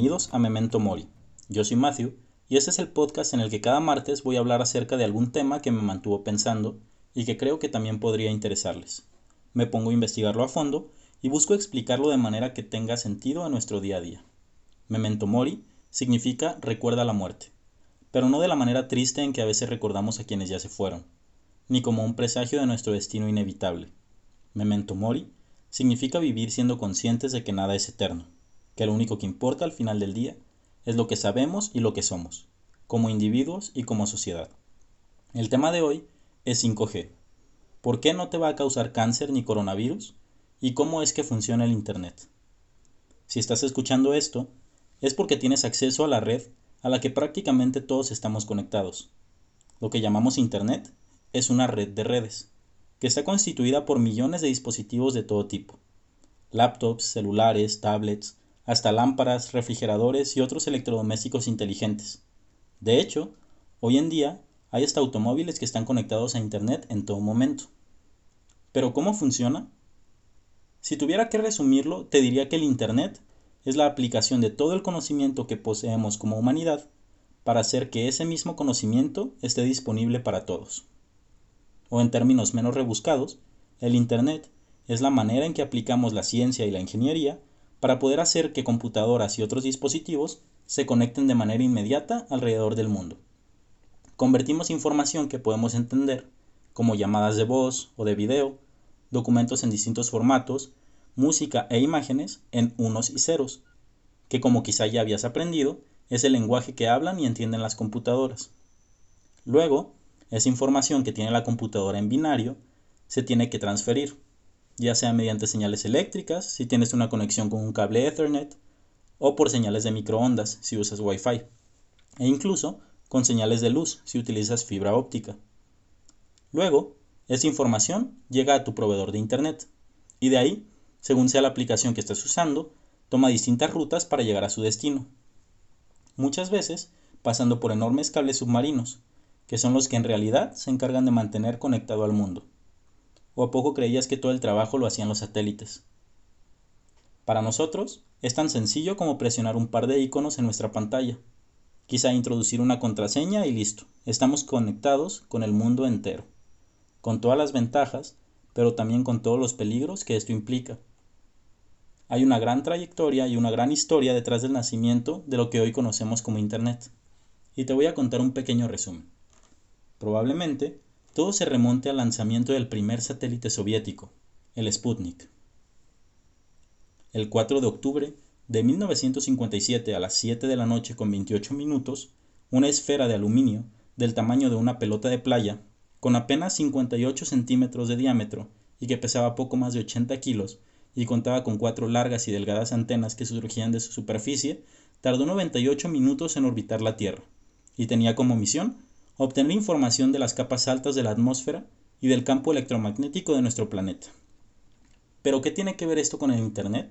Bienvenidos a Memento Mori. Yo soy Matthew y este es el podcast en el que cada martes voy a hablar acerca de algún tema que me mantuvo pensando y que creo que también podría interesarles. Me pongo a investigarlo a fondo y busco explicarlo de manera que tenga sentido en nuestro día a día. Memento Mori significa recuerda la muerte, pero no de la manera triste en que a veces recordamos a quienes ya se fueron, ni como un presagio de nuestro destino inevitable. Memento Mori significa vivir siendo conscientes de que nada es eterno, que lo único que importa al final del día es lo que sabemos y lo que somos, como individuos y como sociedad. El tema de hoy es 5G. ¿Por qué no te va a causar cáncer ni coronavirus? ¿Y cómo es que funciona el Internet? Si estás escuchando esto, es porque tienes acceso a la red a la que prácticamente todos estamos conectados. Lo que llamamos Internet es una red de redes que está constituida por millones de dispositivos de todo tipo. Laptops, celulares, tablets, hasta lámparas, refrigeradores y otros electrodomésticos inteligentes. De hecho, hoy en día hay hasta automóviles que están conectados a Internet en todo momento. Pero ¿cómo funciona? Si tuviera que resumirlo, te diría que el Internet es la aplicación de todo el conocimiento que poseemos como humanidad para hacer que ese mismo conocimiento esté disponible para todos o en términos menos rebuscados, el Internet es la manera en que aplicamos la ciencia y la ingeniería para poder hacer que computadoras y otros dispositivos se conecten de manera inmediata alrededor del mundo. Convertimos información que podemos entender, como llamadas de voz o de video, documentos en distintos formatos, música e imágenes en unos y ceros, que como quizá ya habías aprendido, es el lenguaje que hablan y entienden las computadoras. Luego, esa información que tiene la computadora en binario se tiene que transferir, ya sea mediante señales eléctricas, si tienes una conexión con un cable Ethernet, o por señales de microondas, si usas Wi-Fi, e incluso con señales de luz, si utilizas fibra óptica. Luego, esa información llega a tu proveedor de Internet, y de ahí, según sea la aplicación que estés usando, toma distintas rutas para llegar a su destino. Muchas veces pasando por enormes cables submarinos, que son los que en realidad se encargan de mantener conectado al mundo. ¿O a poco creías que todo el trabajo lo hacían los satélites? Para nosotros es tan sencillo como presionar un par de iconos en nuestra pantalla, quizá introducir una contraseña y listo, estamos conectados con el mundo entero, con todas las ventajas, pero también con todos los peligros que esto implica. Hay una gran trayectoria y una gran historia detrás del nacimiento de lo que hoy conocemos como Internet, y te voy a contar un pequeño resumen. Probablemente, todo se remonte al lanzamiento del primer satélite soviético, el Sputnik. El 4 de octubre de 1957 a las 7 de la noche con 28 minutos, una esfera de aluminio del tamaño de una pelota de playa, con apenas 58 centímetros de diámetro y que pesaba poco más de 80 kilos y contaba con cuatro largas y delgadas antenas que surgían de su superficie, tardó 98 minutos en orbitar la Tierra y tenía como misión obtener información de las capas altas de la atmósfera y del campo electromagnético de nuestro planeta. ¿Pero qué tiene que ver esto con el Internet?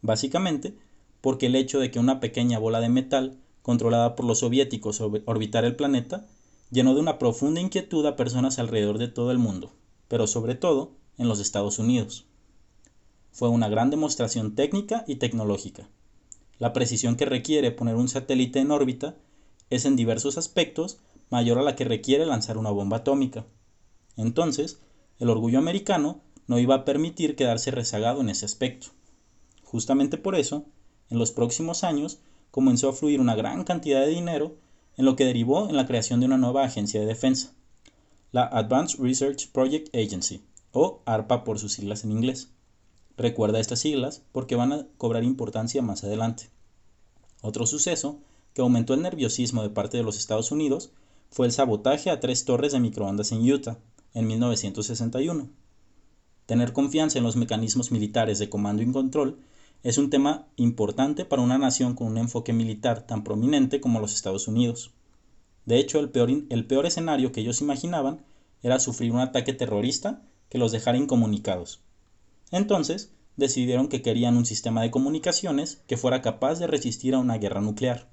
Básicamente, porque el hecho de que una pequeña bola de metal, controlada por los soviéticos, orbitara el planeta, llenó de una profunda inquietud a personas alrededor de todo el mundo, pero sobre todo en los Estados Unidos. Fue una gran demostración técnica y tecnológica. La precisión que requiere poner un satélite en órbita es en diversos aspectos mayor a la que requiere lanzar una bomba atómica. Entonces, el orgullo americano no iba a permitir quedarse rezagado en ese aspecto. Justamente por eso, en los próximos años comenzó a fluir una gran cantidad de dinero en lo que derivó en la creación de una nueva agencia de defensa, la Advanced Research Project Agency, o ARPA por sus siglas en inglés. Recuerda estas siglas porque van a cobrar importancia más adelante. Otro suceso que aumentó el nerviosismo de parte de los Estados Unidos fue el sabotaje a tres torres de microondas en Utah, en 1961. Tener confianza en los mecanismos militares de comando y control es un tema importante para una nación con un enfoque militar tan prominente como los Estados Unidos. De hecho, el peor, el peor escenario que ellos imaginaban era sufrir un ataque terrorista que los dejara incomunicados. Entonces, decidieron que querían un sistema de comunicaciones que fuera capaz de resistir a una guerra nuclear.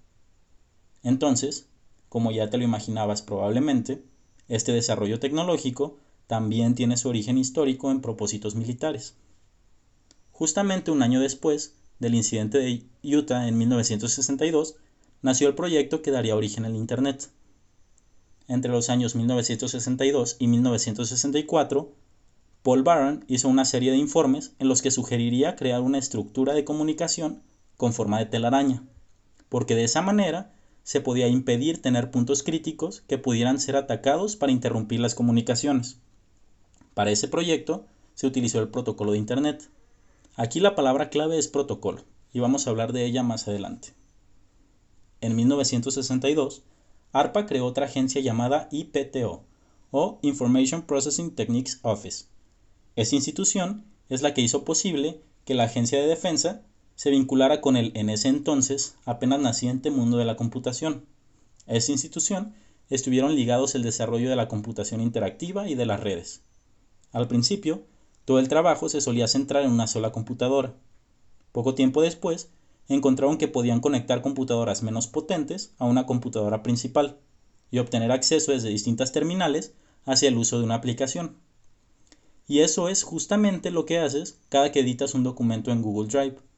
Entonces, como ya te lo imaginabas probablemente, este desarrollo tecnológico también tiene su origen histórico en propósitos militares. Justamente un año después del incidente de Utah en 1962, nació el proyecto que daría origen al Internet. Entre los años 1962 y 1964, Paul Barron hizo una serie de informes en los que sugeriría crear una estructura de comunicación con forma de telaraña, porque de esa manera se podía impedir tener puntos críticos que pudieran ser atacados para interrumpir las comunicaciones. Para ese proyecto se utilizó el protocolo de Internet. Aquí la palabra clave es protocolo, y vamos a hablar de ella más adelante. En 1962, ARPA creó otra agencia llamada IPTO, o Information Processing Techniques Office. Esa institución es la que hizo posible que la Agencia de Defensa se vinculara con el en ese entonces apenas naciente mundo de la computación. A esa institución estuvieron ligados el desarrollo de la computación interactiva y de las redes. Al principio, todo el trabajo se solía centrar en una sola computadora. Poco tiempo después, encontraron que podían conectar computadoras menos potentes a una computadora principal y obtener acceso desde distintas terminales hacia el uso de una aplicación. Y eso es justamente lo que haces cada que editas un documento en Google Drive.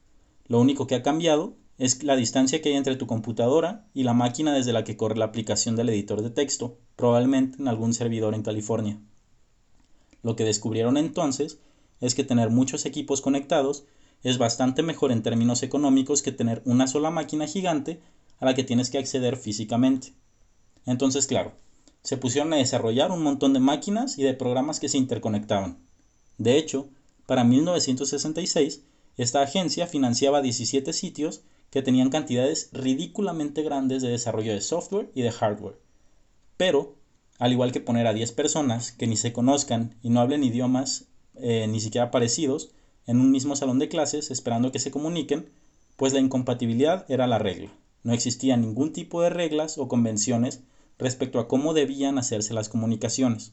Lo único que ha cambiado es la distancia que hay entre tu computadora y la máquina desde la que corre la aplicación del editor de texto, probablemente en algún servidor en California. Lo que descubrieron entonces es que tener muchos equipos conectados es bastante mejor en términos económicos que tener una sola máquina gigante a la que tienes que acceder físicamente. Entonces, claro, se pusieron a desarrollar un montón de máquinas y de programas que se interconectaban. De hecho, para 1966 esta agencia financiaba 17 sitios que tenían cantidades ridículamente grandes de desarrollo de software y de hardware. Pero, al igual que poner a 10 personas que ni se conozcan y no hablen idiomas eh, ni siquiera parecidos en un mismo salón de clases esperando que se comuniquen, pues la incompatibilidad era la regla. No existía ningún tipo de reglas o convenciones respecto a cómo debían hacerse las comunicaciones.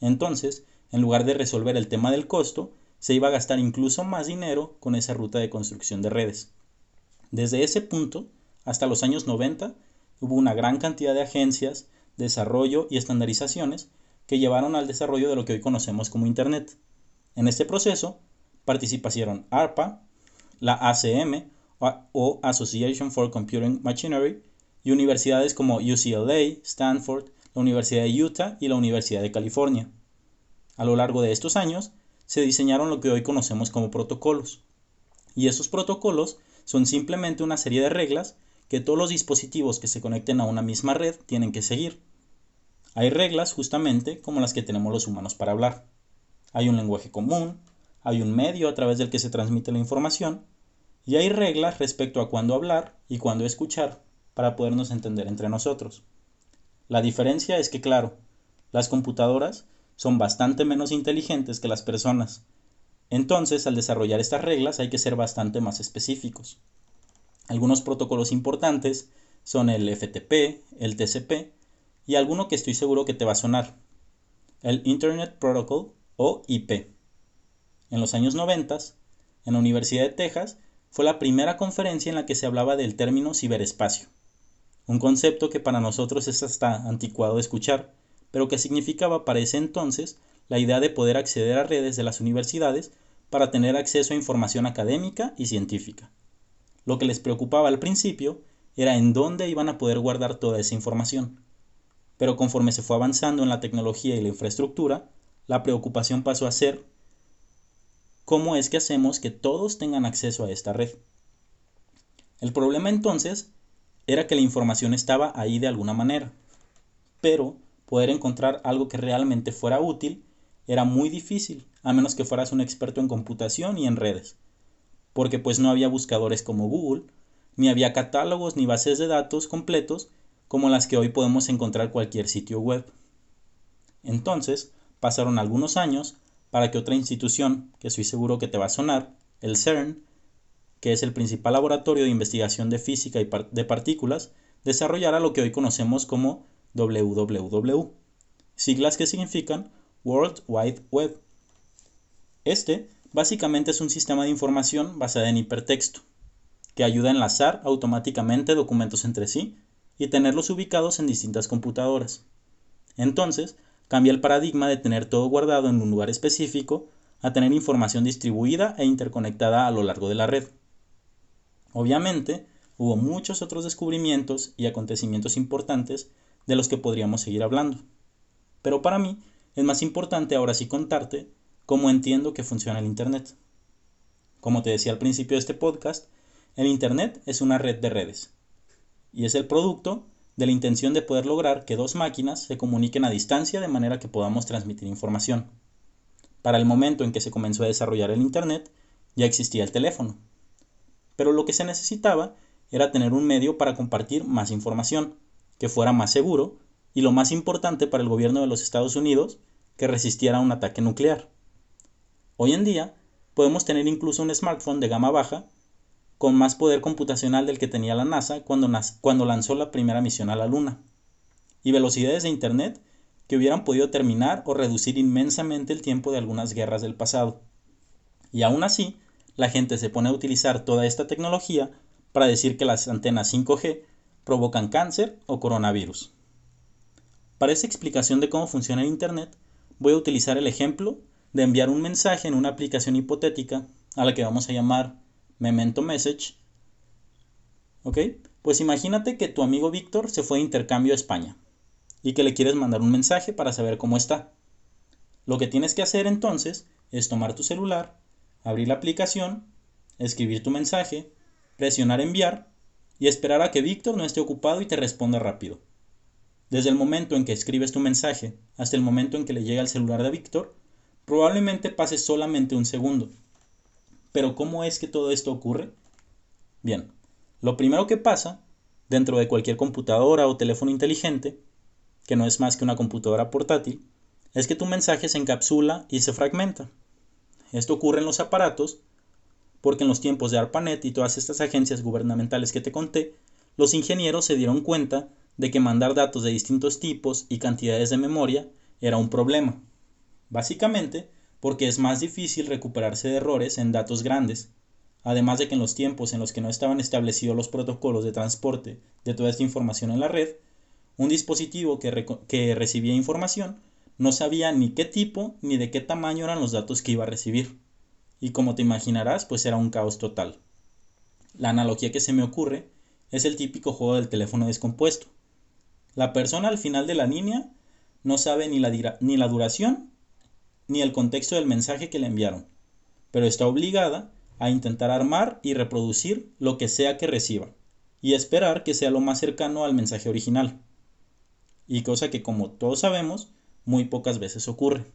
Entonces, en lugar de resolver el tema del costo, se iba a gastar incluso más dinero con esa ruta de construcción de redes. Desde ese punto, hasta los años 90, hubo una gran cantidad de agencias, desarrollo y estandarizaciones que llevaron al desarrollo de lo que hoy conocemos como Internet. En este proceso participaron ARPA, la ACM o Association for Computing Machinery y universidades como UCLA, Stanford, la Universidad de Utah y la Universidad de California. A lo largo de estos años, se diseñaron lo que hoy conocemos como protocolos. Y esos protocolos son simplemente una serie de reglas que todos los dispositivos que se conecten a una misma red tienen que seguir. Hay reglas justamente como las que tenemos los humanos para hablar. Hay un lenguaje común, hay un medio a través del que se transmite la información, y hay reglas respecto a cuándo hablar y cuándo escuchar para podernos entender entre nosotros. La diferencia es que, claro, las computadoras son bastante menos inteligentes que las personas. Entonces, al desarrollar estas reglas hay que ser bastante más específicos. Algunos protocolos importantes son el FTP, el TCP y alguno que estoy seguro que te va a sonar, el Internet Protocol o IP. En los años 90, en la Universidad de Texas, fue la primera conferencia en la que se hablaba del término ciberespacio, un concepto que para nosotros es hasta anticuado de escuchar, pero que significaba para ese entonces la idea de poder acceder a redes de las universidades para tener acceso a información académica y científica. Lo que les preocupaba al principio era en dónde iban a poder guardar toda esa información. Pero conforme se fue avanzando en la tecnología y la infraestructura, la preocupación pasó a ser cómo es que hacemos que todos tengan acceso a esta red. El problema entonces era que la información estaba ahí de alguna manera, pero poder encontrar algo que realmente fuera útil era muy difícil, a menos que fueras un experto en computación y en redes, porque pues no había buscadores como Google, ni había catálogos ni bases de datos completos como las que hoy podemos encontrar cualquier sitio web. Entonces, pasaron algunos años para que otra institución, que estoy seguro que te va a sonar, el CERN, que es el principal laboratorio de investigación de física y de partículas, desarrollara lo que hoy conocemos como WWW, siglas que significan World Wide Web. Este básicamente es un sistema de información basado en hipertexto, que ayuda a enlazar automáticamente documentos entre sí y tenerlos ubicados en distintas computadoras. Entonces, cambia el paradigma de tener todo guardado en un lugar específico a tener información distribuida e interconectada a lo largo de la red. Obviamente, hubo muchos otros descubrimientos y acontecimientos importantes de los que podríamos seguir hablando. Pero para mí es más importante ahora sí contarte cómo entiendo que funciona el Internet. Como te decía al principio de este podcast, el Internet es una red de redes y es el producto de la intención de poder lograr que dos máquinas se comuniquen a distancia de manera que podamos transmitir información. Para el momento en que se comenzó a desarrollar el Internet, ya existía el teléfono. Pero lo que se necesitaba era tener un medio para compartir más información, que fuera más seguro y lo más importante para el gobierno de los Estados Unidos, que resistiera un ataque nuclear. Hoy en día podemos tener incluso un smartphone de gama baja con más poder computacional del que tenía la NASA cuando, cuando lanzó la primera misión a la Luna, y velocidades de Internet que hubieran podido terminar o reducir inmensamente el tiempo de algunas guerras del pasado. Y aún así, la gente se pone a utilizar toda esta tecnología para decir que las antenas 5G provocan cáncer o coronavirus. Para esta explicación de cómo funciona el Internet, voy a utilizar el ejemplo de enviar un mensaje en una aplicación hipotética a la que vamos a llamar Memento Message. ¿Ok? Pues imagínate que tu amigo Víctor se fue de intercambio a España y que le quieres mandar un mensaje para saber cómo está. Lo que tienes que hacer entonces es tomar tu celular, abrir la aplicación, escribir tu mensaje, presionar enviar y esperar a que Víctor no esté ocupado y te responda rápido. Desde el momento en que escribes tu mensaje hasta el momento en que le llega al celular de Víctor, probablemente pase solamente un segundo. Pero ¿cómo es que todo esto ocurre? Bien, lo primero que pasa dentro de cualquier computadora o teléfono inteligente, que no es más que una computadora portátil, es que tu mensaje se encapsula y se fragmenta. Esto ocurre en los aparatos porque en los tiempos de ARPANET y todas estas agencias gubernamentales que te conté, los ingenieros se dieron cuenta de que mandar datos de distintos tipos y cantidades de memoria era un problema. Básicamente, porque es más difícil recuperarse de errores en datos grandes, además de que en los tiempos en los que no estaban establecidos los protocolos de transporte de toda esta información en la red, un dispositivo que, que, recibía información no sabía ni qué tipo ni de qué tamaño eran los datos que iba a recibir. Y como te imaginarás, pues era un caos total. La analogía que se me ocurre es el típico juego del teléfono descompuesto. La persona al final de la línea no sabe ni la, ni la duración ni el contexto del mensaje que le enviaron, pero está obligada a intentar armar y reproducir lo que sea que reciba, y esperar que sea lo más cercano al mensaje original. Y cosa que como todos sabemos, muy pocas veces ocurre.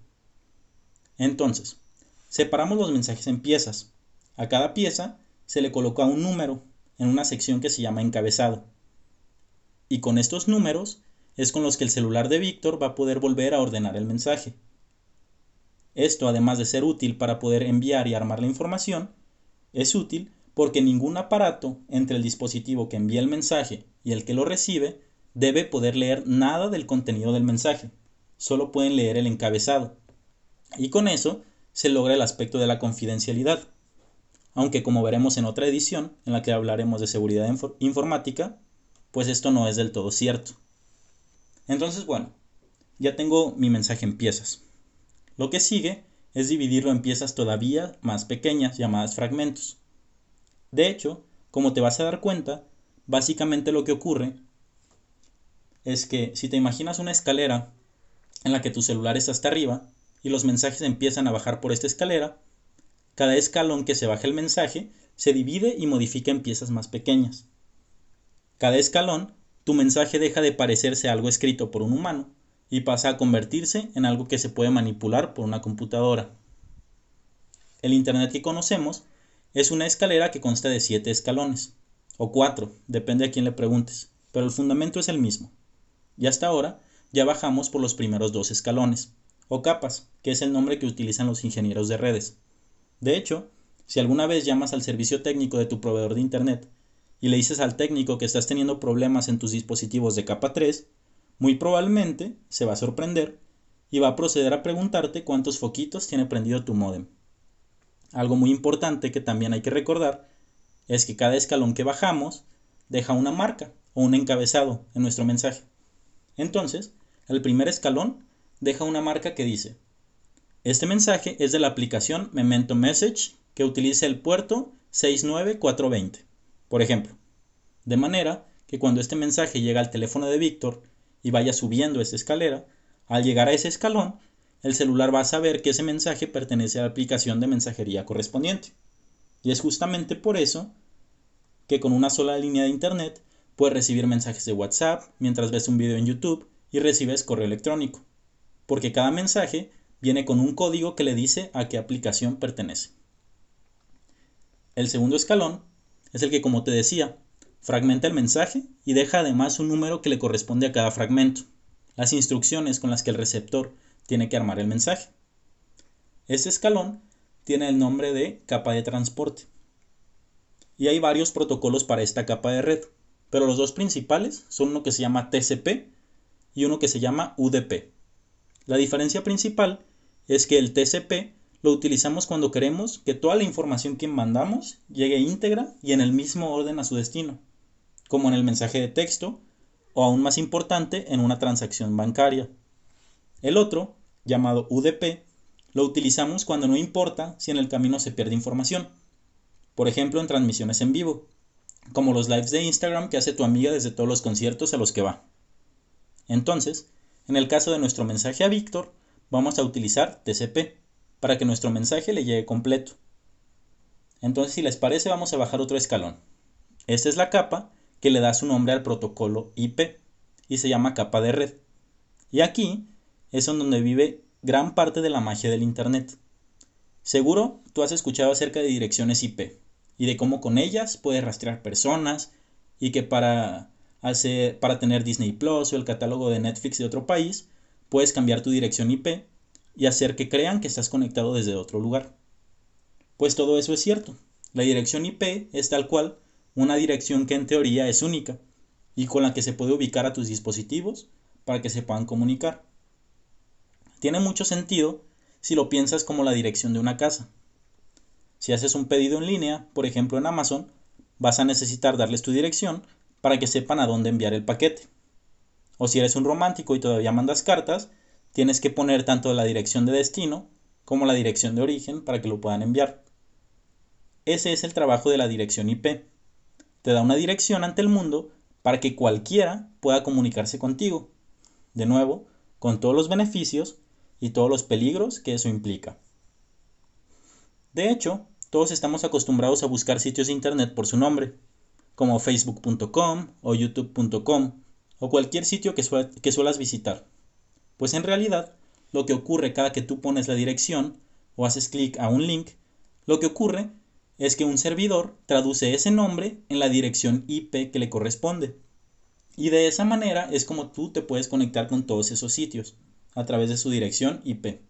Entonces, separamos los mensajes en piezas. A cada pieza se le coloca un número en una sección que se llama encabezado. Y con estos números es con los que el celular de Víctor va a poder volver a ordenar el mensaje. Esto, además de ser útil para poder enviar y armar la información, es útil porque ningún aparato entre el dispositivo que envía el mensaje y el que lo recibe debe poder leer nada del contenido del mensaje, solo pueden leer el encabezado. Y con eso se logra el aspecto de la confidencialidad. Aunque como veremos en otra edición, en la que hablaremos de seguridad informática, pues esto no es del todo cierto. Entonces, bueno, ya tengo mi mensaje en piezas. Lo que sigue es dividirlo en piezas todavía más pequeñas llamadas fragmentos. De hecho, como te vas a dar cuenta, básicamente lo que ocurre es que si te imaginas una escalera en la que tu celular está hasta arriba y los mensajes empiezan a bajar por esta escalera, cada escalón que se baja el mensaje se divide y modifica en piezas más pequeñas. Cada escalón, tu mensaje deja de parecerse a algo escrito por un humano y pasa a convertirse en algo que se puede manipular por una computadora. El Internet que conocemos es una escalera que consta de siete escalones, o cuatro, depende a quién le preguntes, pero el fundamento es el mismo. Y hasta ahora ya bajamos por los primeros dos escalones, o capas, que es el nombre que utilizan los ingenieros de redes. De hecho, si alguna vez llamas al servicio técnico de tu proveedor de Internet y le dices al técnico que estás teniendo problemas en tus dispositivos de capa 3, muy probablemente se va a sorprender y va a proceder a preguntarte cuántos foquitos tiene prendido tu modem. Algo muy importante que también hay que recordar es que cada escalón que bajamos deja una marca o un encabezado en nuestro mensaje. Entonces, el primer escalón deja una marca que dice, este mensaje es de la aplicación Memento Message que utiliza el puerto 69420. Por ejemplo, de manera que cuando este mensaje llega al teléfono de Víctor y vaya subiendo esa escalera, al llegar a ese escalón, el celular va a saber que ese mensaje pertenece a la aplicación de mensajería correspondiente. Y es justamente por eso que con una sola línea de Internet puedes recibir mensajes de WhatsApp mientras ves un video en YouTube y recibes correo electrónico, porque cada mensaje viene con un código que le dice a qué aplicación pertenece. El segundo escalón es el que, como te decía, fragmenta el mensaje y deja además un número que le corresponde a cada fragmento, las instrucciones con las que el receptor tiene que armar el mensaje. Este escalón tiene el nombre de capa de transporte. Y hay varios protocolos para esta capa de red, pero los dos principales son uno que se llama TCP y uno que se llama UDP. La diferencia principal es que el TCP lo utilizamos cuando queremos que toda la información que mandamos llegue íntegra y en el mismo orden a su destino, como en el mensaje de texto o aún más importante en una transacción bancaria. El otro, llamado UDP, lo utilizamos cuando no importa si en el camino se pierde información, por ejemplo en transmisiones en vivo, como los lives de Instagram que hace tu amiga desde todos los conciertos a los que va. Entonces, en el caso de nuestro mensaje a Víctor, vamos a utilizar TCP para que nuestro mensaje le llegue completo. Entonces, si les parece, vamos a bajar otro escalón. Esta es la capa que le da su nombre al protocolo IP y se llama capa de red. Y aquí es donde vive gran parte de la magia del Internet. Seguro tú has escuchado acerca de direcciones IP y de cómo con ellas puedes rastrear personas y que para, para tener Disney Plus o el catálogo de Netflix de otro país, puedes cambiar tu dirección IP y hacer que crean que estás conectado desde otro lugar. Pues todo eso es cierto. La dirección IP es tal cual una dirección que en teoría es única y con la que se puede ubicar a tus dispositivos para que se puedan comunicar. Tiene mucho sentido si lo piensas como la dirección de una casa. Si haces un pedido en línea, por ejemplo en Amazon, vas a necesitar darles tu dirección para que sepan a dónde enviar el paquete. O si eres un romántico y todavía mandas cartas, tienes que poner tanto la dirección de destino como la dirección de origen para que lo puedan enviar. Ese es el trabajo de la dirección IP. Te da una dirección ante el mundo para que cualquiera pueda comunicarse contigo. De nuevo, con todos los beneficios y todos los peligros que eso implica. De hecho, todos estamos acostumbrados a buscar sitios de Internet por su nombre, como facebook.com o youtube.com o cualquier sitio que, que suelas visitar. Pues en realidad, lo que ocurre cada que tú pones la dirección o haces clic a un link, lo que ocurre es que un servidor traduce ese nombre en la dirección IP que le corresponde. Y de esa manera es como tú te puedes conectar con todos esos sitios a través de su dirección IP.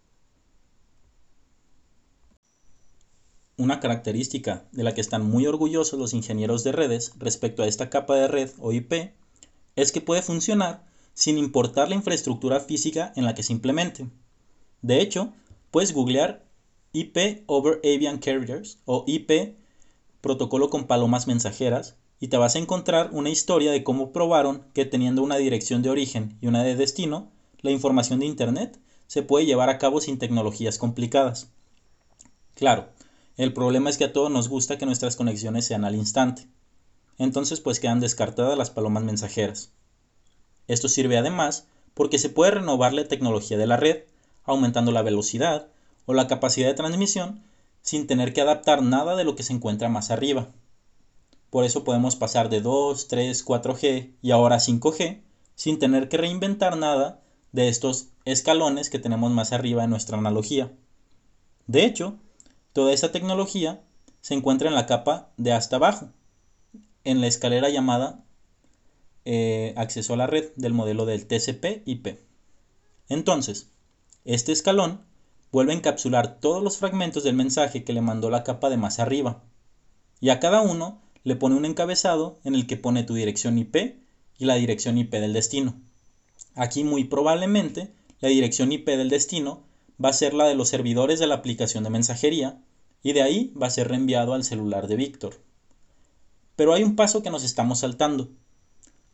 Una característica de la que están muy orgullosos los ingenieros de redes respecto a esta capa de red o IP es que puede funcionar sin importar la infraestructura física en la que se implemente. De hecho, puedes googlear IP over Avian Carriers o IP protocolo con palomas mensajeras y te vas a encontrar una historia de cómo probaron que teniendo una dirección de origen y una de destino, la información de Internet se puede llevar a cabo sin tecnologías complicadas. Claro, el problema es que a todos nos gusta que nuestras conexiones sean al instante. Entonces pues quedan descartadas las palomas mensajeras. Esto sirve además porque se puede renovar la tecnología de la red, aumentando la velocidad o la capacidad de transmisión sin tener que adaptar nada de lo que se encuentra más arriba. Por eso podemos pasar de 2, 3, 4G y ahora 5G sin tener que reinventar nada de estos escalones que tenemos más arriba en nuestra analogía. De hecho, toda esa tecnología se encuentra en la capa de hasta abajo, en la escalera llamada eh, acceso a la red del modelo del TCP/IP. Entonces, este escalón vuelve a encapsular todos los fragmentos del mensaje que le mandó la capa de más arriba, y a cada uno le pone un encabezado en el que pone tu dirección IP y la dirección IP del destino. Aquí muy probablemente la dirección IP del destino va a ser la de los servidores de la aplicación de mensajería y de ahí va a ser reenviado al celular de Víctor. Pero hay un paso que nos estamos saltando.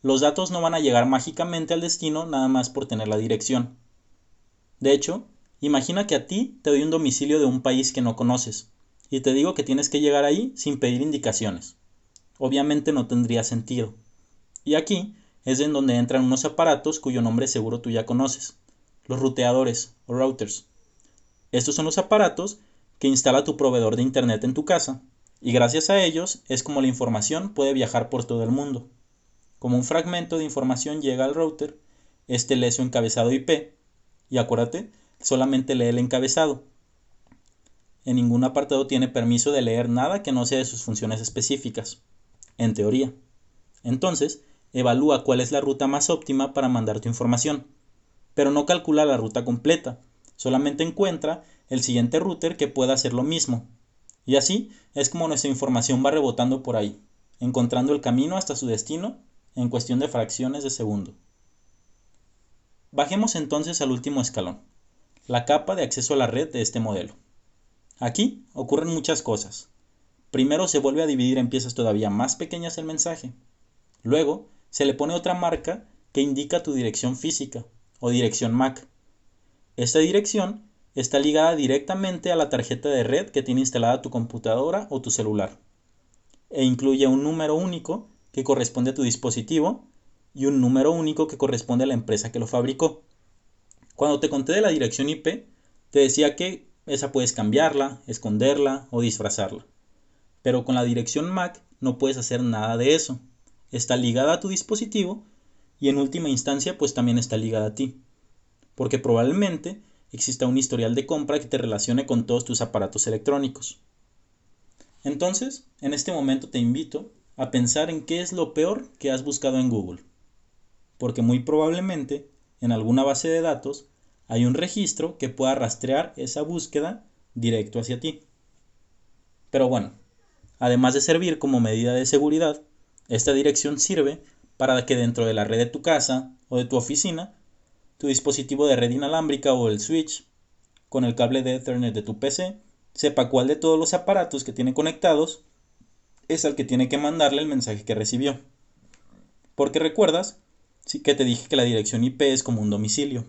Los datos no van a llegar mágicamente al destino nada más por tener la dirección. De hecho, imagina que a ti te doy un domicilio de un país que no conoces y te digo que tienes que llegar ahí sin pedir indicaciones. obviamente no tendría sentido. Y aquí es en donde entran unos aparatos cuyo nombre seguro tú ya conoces, los ruteadores o routers. Estos son los aparatos que instala tu proveedor de Internet en tu casa, y gracias a ellos es como la información puede viajar por todo el mundo. Como un fragmento de información llega al router, este lee su encabezado IP, y acuérdate, solamente lee el encabezado. En ningún apartado tiene permiso de leer nada que no sea de sus funciones específicas, en teoría. Entonces, evalúa cuál es la ruta más óptima para mandar tu información, pero no calcula la ruta completa, solamente encuentra el siguiente router que pueda hacer lo mismo. Y así es como nuestra información va rebotando por ahí, encontrando el camino hasta su destino en cuestión de fracciones de segundo. Bajemos entonces al último escalón, la capa de acceso a la red de este modelo. Aquí ocurren muchas cosas. Primero se vuelve a dividir en piezas todavía más pequeñas el mensaje. Luego se le pone otra marca que indica tu dirección física o dirección MAC. Esta dirección está ligada directamente a la tarjeta de red que tiene instalada tu computadora o tu celular e incluye un número único que corresponde a tu dispositivo y un número único que corresponde a la empresa que lo fabricó. Cuando te conté de la dirección IP, te decía que esa puedes cambiarla, esconderla o disfrazarla. Pero con la dirección MAC no puedes hacer nada de eso. Está ligada a tu dispositivo y en última instancia pues también está ligada a ti. Porque probablemente exista un historial de compra que te relacione con todos tus aparatos electrónicos. Entonces, en este momento te invito a pensar en qué es lo peor que has buscado en Google. Porque muy probablemente en alguna base de datos hay un registro que pueda rastrear esa búsqueda directo hacia ti. Pero bueno, además de servir como medida de seguridad, esta dirección sirve para que dentro de la red de tu casa o de tu oficina tu dispositivo de red inalámbrica o el switch con el cable de Ethernet de tu PC sepa cuál de todos los aparatos que tiene conectados es al que tiene que mandarle el mensaje que recibió. Porque recuerdas sí que te dije que la dirección IP es como un domicilio.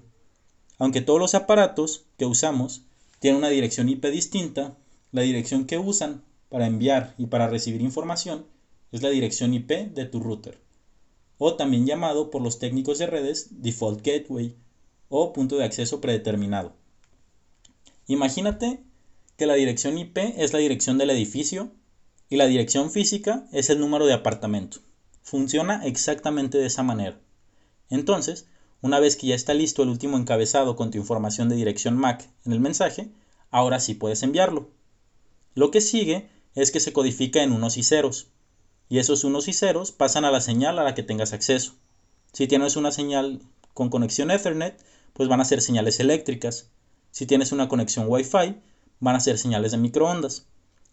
Aunque todos los aparatos que usamos tienen una dirección IP distinta, la dirección que usan para enviar y para recibir información es la dirección IP de tu router, o también llamado por los técnicos de redes Default Gateway o punto de acceso predeterminado. Imagínate que la dirección IP es la dirección del edificio y la dirección física es el número de apartamento. Funciona exactamente de esa manera. Entonces, una vez que ya está listo el último encabezado con tu información de dirección MAC en el mensaje, ahora sí puedes enviarlo. Lo que sigue es que se codifica en unos y ceros, y esos unos y ceros pasan a la señal a la que tengas acceso. Si tienes una señal con conexión Ethernet, pues van a ser señales eléctricas. Si tienes una conexión Wi-Fi, van a ser señales de microondas.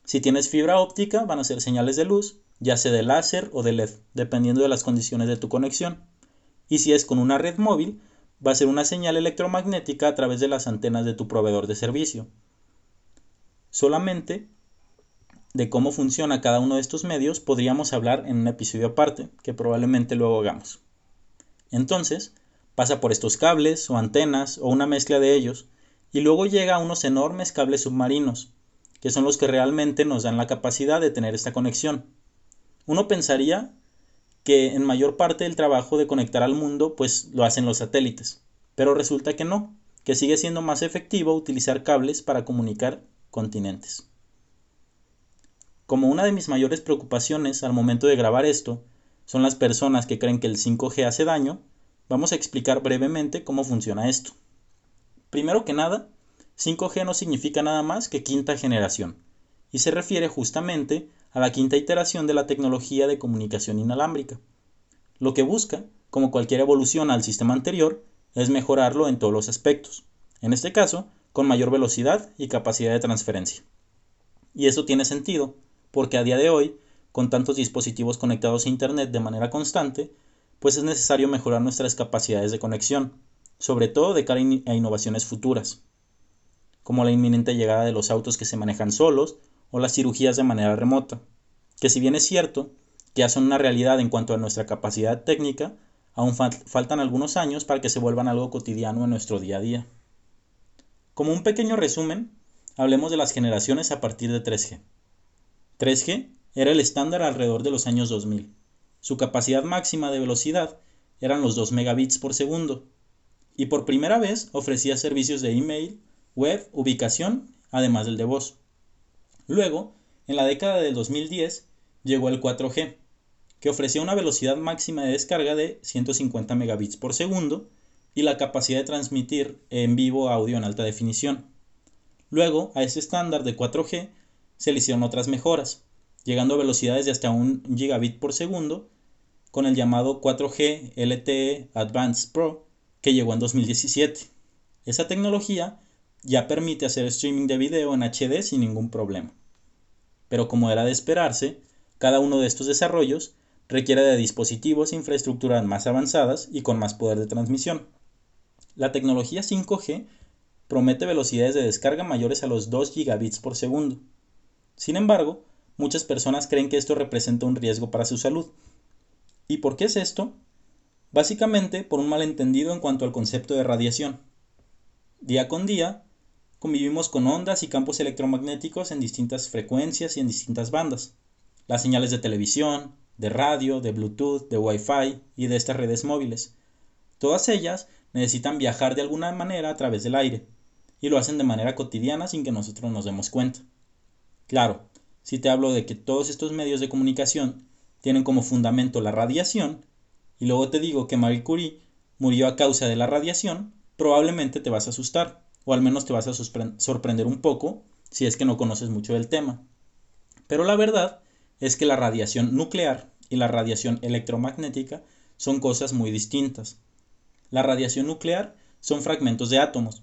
Si tienes fibra óptica, van a ser señales de luz, ya sea de láser o de LED, dependiendo de las condiciones de tu conexión. Y si es con una red móvil, va a ser una señal electromagnética a través de las antenas de tu proveedor de servicio. Solamente de cómo funciona cada uno de estos medios podríamos hablar en un episodio aparte, que probablemente luego hagamos. Entonces, pasa por estos cables o antenas o una mezcla de ellos y luego llega a unos enormes cables submarinos, que son los que realmente nos dan la capacidad de tener esta conexión. Uno pensaría que en mayor parte del trabajo de conectar al mundo pues lo hacen los satélites, pero resulta que no, que sigue siendo más efectivo utilizar cables para comunicar continentes. Como una de mis mayores preocupaciones al momento de grabar esto son las personas que creen que el 5G hace daño, Vamos a explicar brevemente cómo funciona esto. Primero que nada, 5G no significa nada más que quinta generación, y se refiere justamente a la quinta iteración de la tecnología de comunicación inalámbrica. Lo que busca, como cualquier evolución al sistema anterior, es mejorarlo en todos los aspectos, en este caso, con mayor velocidad y capacidad de transferencia. Y eso tiene sentido, porque a día de hoy, con tantos dispositivos conectados a Internet de manera constante, pues es necesario mejorar nuestras capacidades de conexión, sobre todo de cara a innovaciones futuras, como la inminente llegada de los autos que se manejan solos o las cirugías de manera remota, que si bien es cierto que ya son una realidad en cuanto a nuestra capacidad técnica, aún faltan algunos años para que se vuelvan algo cotidiano en nuestro día a día. Como un pequeño resumen, hablemos de las generaciones a partir de 3G. 3G era el estándar alrededor de los años 2000. Su capacidad máxima de velocidad eran los 2 megabits por segundo, y por primera vez ofrecía servicios de email, web, ubicación, además del de voz. Luego, en la década del 2010, llegó el 4G, que ofrecía una velocidad máxima de descarga de 150 megabits por segundo y la capacidad de transmitir en vivo audio en alta definición. Luego, a ese estándar de 4G se le hicieron otras mejoras, llegando a velocidades de hasta 1 gigabit por segundo con el llamado 4G LTE Advanced Pro que llegó en 2017. Esa tecnología ya permite hacer streaming de video en HD sin ningún problema. Pero como era de esperarse, cada uno de estos desarrollos requiere de dispositivos e infraestructuras más avanzadas y con más poder de transmisión. La tecnología 5G promete velocidades de descarga mayores a los 2 gigabits por segundo. Sin embargo, muchas personas creen que esto representa un riesgo para su salud. ¿Y por qué es esto? Básicamente por un malentendido en cuanto al concepto de radiación. Día con día, convivimos con ondas y campos electromagnéticos en distintas frecuencias y en distintas bandas. Las señales de televisión, de radio, de Bluetooth, de Wi-Fi y de estas redes móviles. Todas ellas necesitan viajar de alguna manera a través del aire, y lo hacen de manera cotidiana sin que nosotros nos demos cuenta. Claro, si te hablo de que todos estos medios de comunicación tienen como fundamento la radiación, y luego te digo que Marie Curie murió a causa de la radiación, probablemente te vas a asustar, o al menos te vas a sorprender un poco si es que no conoces mucho del tema. Pero la verdad es que la radiación nuclear y la radiación electromagnética son cosas muy distintas. La radiación nuclear son fragmentos de átomos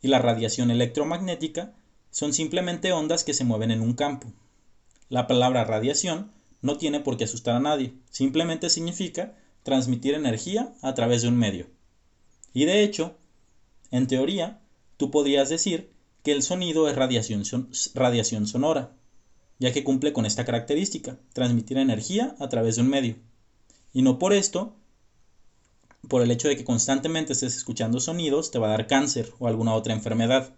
y la radiación electromagnética son simplemente ondas que se mueven en un campo. La palabra radiación no tiene por qué asustar a nadie, simplemente significa transmitir energía a través de un medio. Y de hecho, en teoría, tú podrías decir que el sonido es radiación, sonora, ya que cumple con esta característica, transmitir energía a través de un medio. Y no por esto, por el hecho de que constantemente estés escuchando sonidos, te va a dar cáncer o alguna otra enfermedad.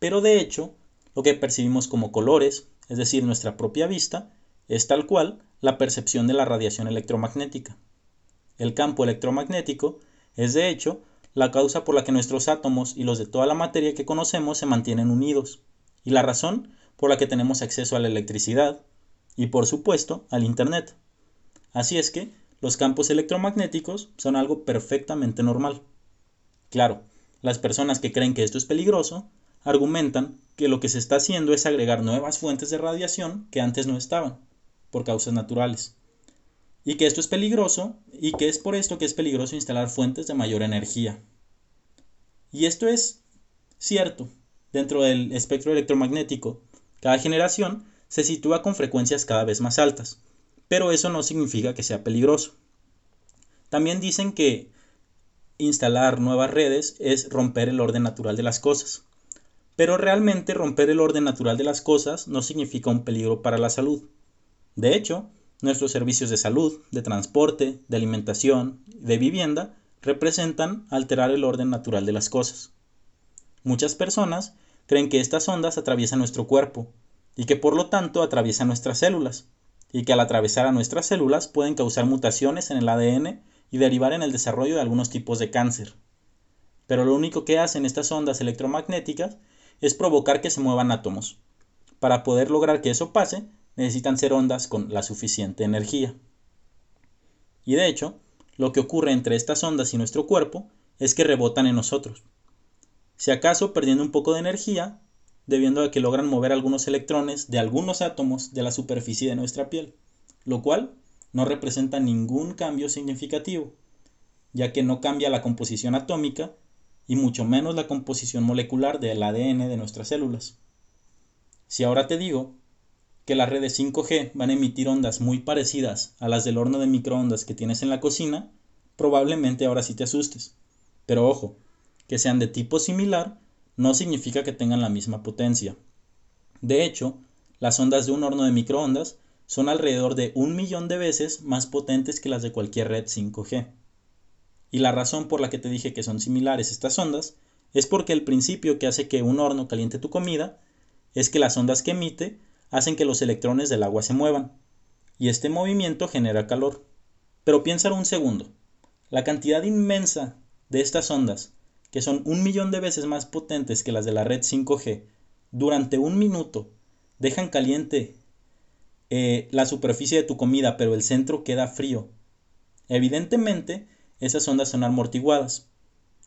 Pero de hecho, lo que percibimos como colores, es decir, nuestra propia vista, es tal cual la percepción de la radiación electromagnética. El campo electromagnético es, de hecho, la causa por la que nuestros átomos y los de toda la materia que conocemos se mantienen unidos, y la razón por la que tenemos acceso a la electricidad y por supuesto al Internet. Así es que los campos electromagnéticos son algo perfectamente normal. Claro, las personas que creen que esto es peligroso argumentan que lo que se está haciendo es agregar nuevas fuentes de radiación que antes no estaban, por causas naturales. Y que esto es peligroso y que es por esto que es peligroso instalar fuentes de mayor energía. Y esto es cierto. Dentro del espectro electromagnético cada generación se sitúa con frecuencias cada vez más altas, pero eso no significa que sea peligroso. También dicen que instalar nuevas redes es romper el orden natural de las cosas. Pero realmente romper el orden natural de las cosas no significa un peligro para la salud. De hecho, nuestros servicios de salud, de transporte, de alimentación, de vivienda representan alterar el orden natural de las cosas. Muchas personas creen que estas ondas atraviesan nuestro cuerpo y que por lo tanto atraviesan nuestras células, y que al atravesar a nuestras células pueden causar mutaciones en el ADN y derivar en el desarrollo de algunos tipos de cáncer. Pero lo único que hacen estas ondas electromagnéticas es provocar que se muevan átomos. Para poder lograr que eso pase, necesitan ser ondas con la suficiente energía. Y de hecho, lo que ocurre entre estas ondas y nuestro cuerpo es que rebotan en nosotros, si acaso perdiendo un poco de energía, debiendo a que logran mover algunos electrones de algunos átomos de la superficie de nuestra piel, lo cual no representa ningún cambio significativo, ya que no cambia la composición atómica y mucho menos la composición molecular del ADN de nuestras células. Si ahora te digo que las redes 5G van a emitir ondas muy parecidas a las del horno de microondas que tienes en la cocina, probablemente ahora sí te asustes. Pero ojo, que sean de tipo similar no significa que tengan la misma potencia. De hecho, las ondas de un horno de microondas son alrededor de un millón de veces más potentes que las de cualquier red 5G. Y la razón por la que te dije que son similares estas ondas es porque el principio que hace que un horno caliente tu comida es que las ondas que emite hacen que los electrones del agua se muevan, y este movimiento genera calor. Pero piénsalo un segundo, la cantidad inmensa de estas ondas, que son un millón de veces más potentes que las de la red 5G, durante un minuto dejan caliente eh, la superficie de tu comida, pero el centro queda frío. Evidentemente, esas ondas son amortiguadas.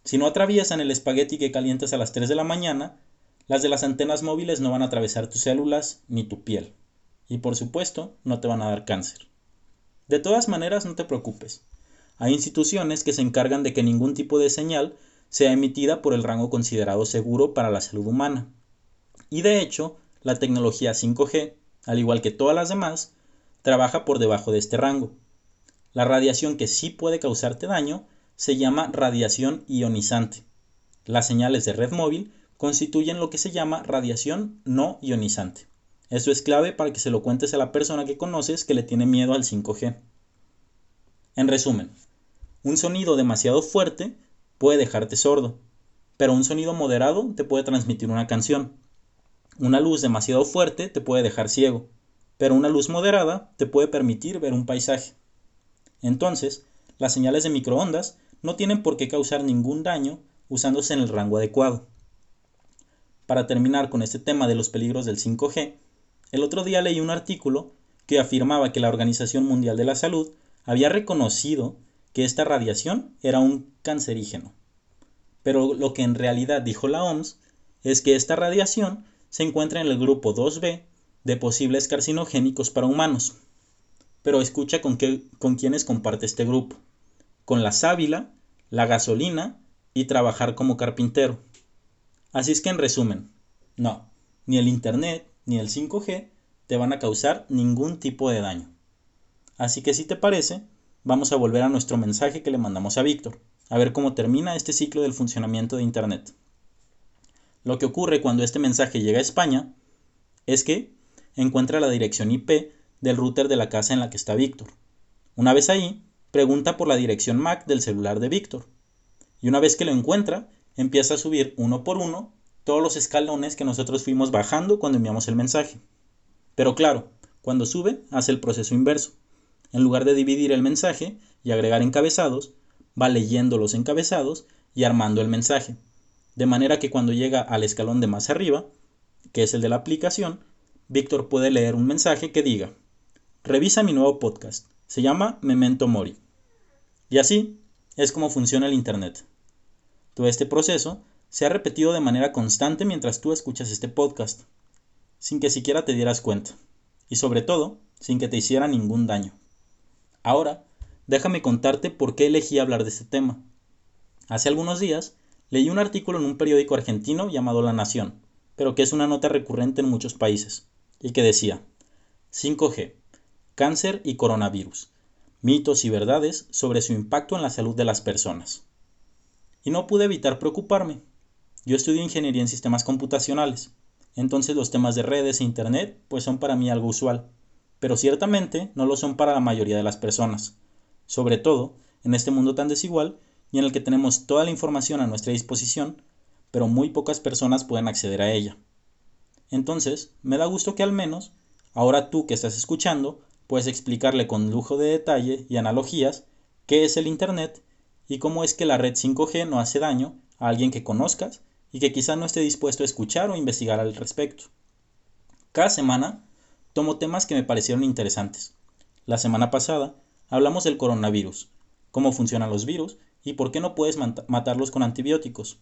Si no atraviesan el espagueti que calientas a las 3 de la mañana, las de las antenas móviles no van a atravesar tus células ni tu piel. Y por supuesto, no te van a dar cáncer. De todas maneras, no te preocupes. Hay instituciones que se encargan de que ningún tipo de señal sea emitida por el rango considerado seguro para la salud humana. Y de hecho, la tecnología 5G, al igual que todas las demás, trabaja por debajo de este rango. La radiación que sí puede causarte daño se llama radiación ionizante. Las señales de red móvil constituyen lo que se llama radiación no ionizante. Eso es clave para que se lo cuentes a la persona que conoces que le tiene miedo al 5G. En resumen, un sonido demasiado fuerte puede dejarte sordo, pero un sonido moderado te puede transmitir una canción. Una luz demasiado fuerte te puede dejar ciego, pero una luz moderada te puede permitir ver un paisaje. Entonces, las señales de microondas no tienen por qué causar ningún daño usándose en el rango adecuado. Para terminar con este tema de los peligros del 5G, el otro día leí un artículo que afirmaba que la Organización Mundial de la Salud había reconocido que esta radiación era un cancerígeno. Pero lo que en realidad dijo la OMS es que esta radiación se encuentra en el grupo 2B de posibles carcinogénicos para humanos. Pero escucha con, qué, con quiénes comparte este grupo. Con la sábila, la gasolina y trabajar como carpintero. Así es que en resumen, no, ni el Internet ni el 5G te van a causar ningún tipo de daño. Así que si te parece, vamos a volver a nuestro mensaje que le mandamos a Víctor, a ver cómo termina este ciclo del funcionamiento de Internet. Lo que ocurre cuando este mensaje llega a España es que encuentra la dirección IP del router de la casa en la que está Víctor. Una vez ahí, pregunta por la dirección MAC del celular de Víctor. Y una vez que lo encuentra, empieza a subir uno por uno todos los escalones que nosotros fuimos bajando cuando enviamos el mensaje. Pero claro, cuando sube, hace el proceso inverso. En lugar de dividir el mensaje y agregar encabezados, va leyendo los encabezados y armando el mensaje de manera que cuando llega al escalón de más arriba, que es el de la aplicación, Víctor puede leer un mensaje que diga, revisa mi nuevo podcast, se llama Memento Mori. Y así es como funciona el Internet. Todo este proceso se ha repetido de manera constante mientras tú escuchas este podcast, sin que siquiera te dieras cuenta, y sobre todo, sin que te hiciera ningún daño. Ahora, déjame contarte por qué elegí hablar de este tema. Hace algunos días Leí un artículo en un periódico argentino llamado La Nación, pero que es una nota recurrente en muchos países, y que decía 5G, cáncer y coronavirus, mitos y verdades sobre su impacto en la salud de las personas. Y no pude evitar preocuparme. Yo estudio ingeniería en sistemas computacionales, entonces los temas de redes e Internet pues son para mí algo usual, pero ciertamente no lo son para la mayoría de las personas, sobre todo en este mundo tan desigual y en el que tenemos toda la información a nuestra disposición, pero muy pocas personas pueden acceder a ella. Entonces, me da gusto que al menos, ahora tú que estás escuchando, puedes explicarle con lujo de detalle y analogías qué es el Internet y cómo es que la red 5G no hace daño a alguien que conozcas y que quizá no esté dispuesto a escuchar o investigar al respecto. Cada semana tomo temas que me parecieron interesantes. La semana pasada hablamos del coronavirus, cómo funcionan los virus y por qué no puedes matarlos con antibióticos.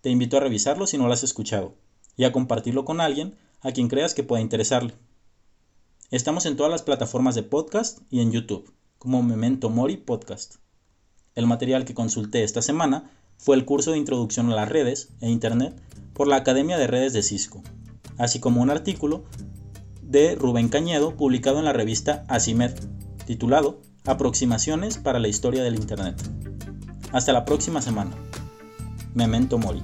Te invito a revisarlo si no lo has escuchado y a compartirlo con alguien a quien creas que pueda interesarle. Estamos en todas las plataformas de podcast y en YouTube, como Memento Mori Podcast. El material que consulté esta semana fue el curso de Introducción a las redes e Internet por la Academia de Redes de Cisco, así como un artículo de Rubén Cañedo publicado en la revista ACIMED, titulado Aproximaciones para la historia del Internet. Hasta la próxima semana. Memento Mori.